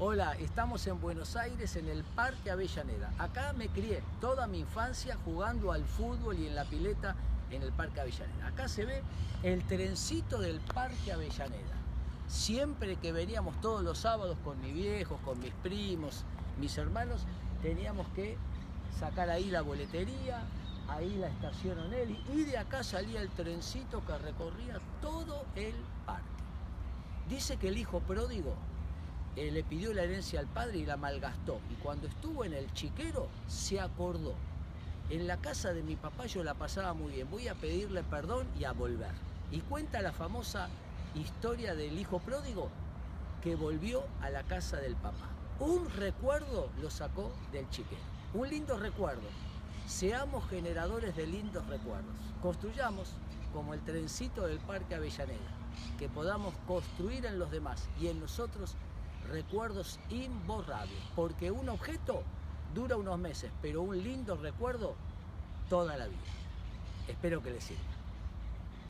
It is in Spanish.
Hola, estamos en Buenos Aires en el Parque Avellaneda. Acá me crié toda mi infancia jugando al fútbol y en la pileta en el Parque Avellaneda. Acá se ve el trencito del Parque Avellaneda. Siempre que veníamos todos los sábados con mis viejos, con mis primos, mis hermanos, teníamos que sacar ahí la boletería, ahí la estación Onelli y de acá salía el trencito que recorría todo el parque. Dice que el hijo pródigo eh, le pidió la herencia al padre y la malgastó. Y cuando estuvo en el chiquero, se acordó. En la casa de mi papá yo la pasaba muy bien, voy a pedirle perdón y a volver. Y cuenta la famosa historia del hijo pródigo que volvió a la casa del papá. Un recuerdo lo sacó del chiquero. Un lindo recuerdo. Seamos generadores de lindos recuerdos. Construyamos como el trencito del Parque Avellaneda, que podamos construir en los demás y en nosotros recuerdos imborrables, porque un objeto dura unos meses, pero un lindo recuerdo toda la vida. Espero que les sirva.